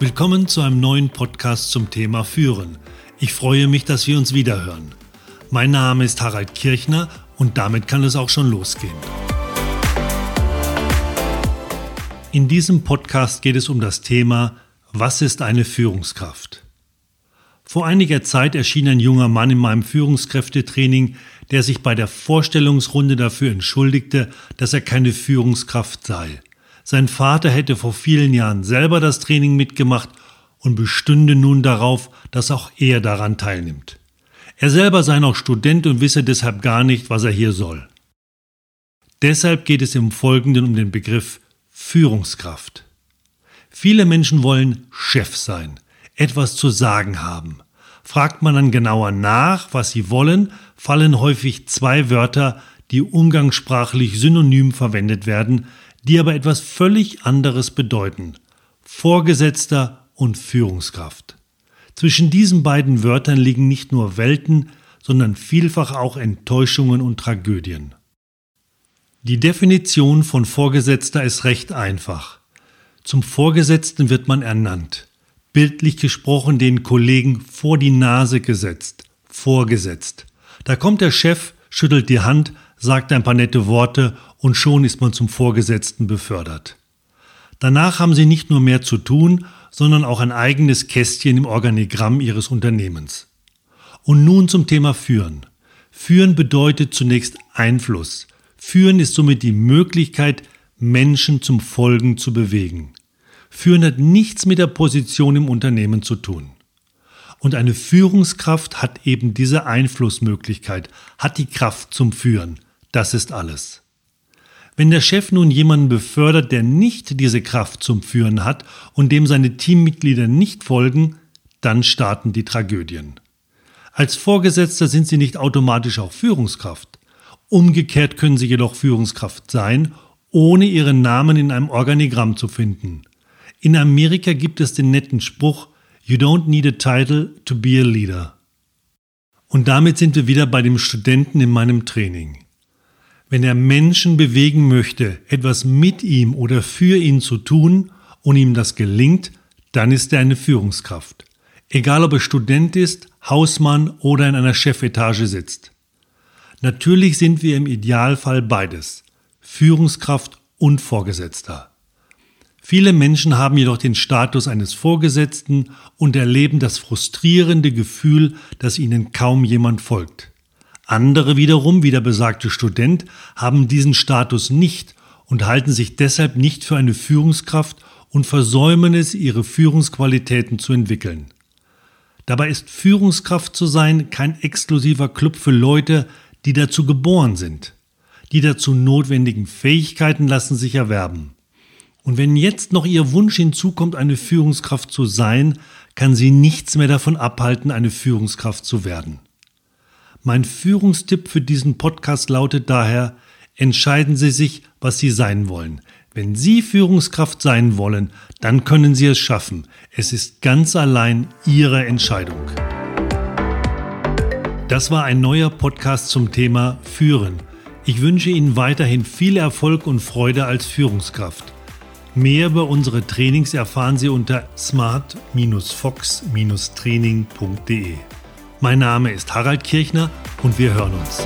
Willkommen zu einem neuen Podcast zum Thema Führen. Ich freue mich, dass wir uns wiederhören. Mein Name ist Harald Kirchner und damit kann es auch schon losgehen. In diesem Podcast geht es um das Thema Was ist eine Führungskraft? Vor einiger Zeit erschien ein junger Mann in meinem Führungskräftetraining, der sich bei der Vorstellungsrunde dafür entschuldigte, dass er keine Führungskraft sei. Sein Vater hätte vor vielen Jahren selber das Training mitgemacht und bestünde nun darauf, dass auch er daran teilnimmt. Er selber sei noch Student und wisse deshalb gar nicht, was er hier soll. Deshalb geht es im Folgenden um den Begriff Führungskraft. Viele Menschen wollen Chef sein, etwas zu sagen haben. Fragt man dann genauer nach, was sie wollen, fallen häufig zwei Wörter, die umgangssprachlich synonym verwendet werden, die aber etwas völlig anderes bedeuten. Vorgesetzter und Führungskraft. Zwischen diesen beiden Wörtern liegen nicht nur Welten, sondern vielfach auch Enttäuschungen und Tragödien. Die Definition von Vorgesetzter ist recht einfach. Zum Vorgesetzten wird man ernannt, bildlich gesprochen den Kollegen vor die Nase gesetzt, vorgesetzt. Da kommt der Chef, schüttelt die Hand, sagt ein paar nette Worte und schon ist man zum Vorgesetzten befördert. Danach haben sie nicht nur mehr zu tun, sondern auch ein eigenes Kästchen im Organigramm ihres Unternehmens. Und nun zum Thema Führen. Führen bedeutet zunächst Einfluss. Führen ist somit die Möglichkeit, Menschen zum Folgen zu bewegen. Führen hat nichts mit der Position im Unternehmen zu tun. Und eine Führungskraft hat eben diese Einflussmöglichkeit, hat die Kraft zum Führen. Das ist alles. Wenn der Chef nun jemanden befördert, der nicht diese Kraft zum Führen hat und dem seine Teammitglieder nicht folgen, dann starten die Tragödien. Als Vorgesetzter sind sie nicht automatisch auch Führungskraft. Umgekehrt können sie jedoch Führungskraft sein, ohne ihren Namen in einem Organigramm zu finden. In Amerika gibt es den netten Spruch You don't need a title to be a leader. Und damit sind wir wieder bei dem Studenten in meinem Training. Wenn er Menschen bewegen möchte, etwas mit ihm oder für ihn zu tun und ihm das gelingt, dann ist er eine Führungskraft. Egal ob er Student ist, Hausmann oder in einer Chefetage sitzt. Natürlich sind wir im Idealfall beides. Führungskraft und Vorgesetzter. Viele Menschen haben jedoch den Status eines Vorgesetzten und erleben das frustrierende Gefühl, dass ihnen kaum jemand folgt. Andere wiederum, wie der besagte Student, haben diesen Status nicht und halten sich deshalb nicht für eine Führungskraft und versäumen es, ihre Führungsqualitäten zu entwickeln. Dabei ist Führungskraft zu sein kein exklusiver Club für Leute, die dazu geboren sind. Die dazu notwendigen Fähigkeiten lassen sich erwerben. Und wenn jetzt noch Ihr Wunsch hinzukommt, eine Führungskraft zu sein, kann Sie nichts mehr davon abhalten, eine Führungskraft zu werden. Mein Führungstipp für diesen Podcast lautet daher, entscheiden Sie sich, was Sie sein wollen. Wenn Sie Führungskraft sein wollen, dann können Sie es schaffen. Es ist ganz allein Ihre Entscheidung. Das war ein neuer Podcast zum Thema Führen. Ich wünsche Ihnen weiterhin viel Erfolg und Freude als Führungskraft. Mehr über unsere Trainings erfahren Sie unter smart-fox-training.de. Mein Name ist Harald Kirchner und wir hören uns.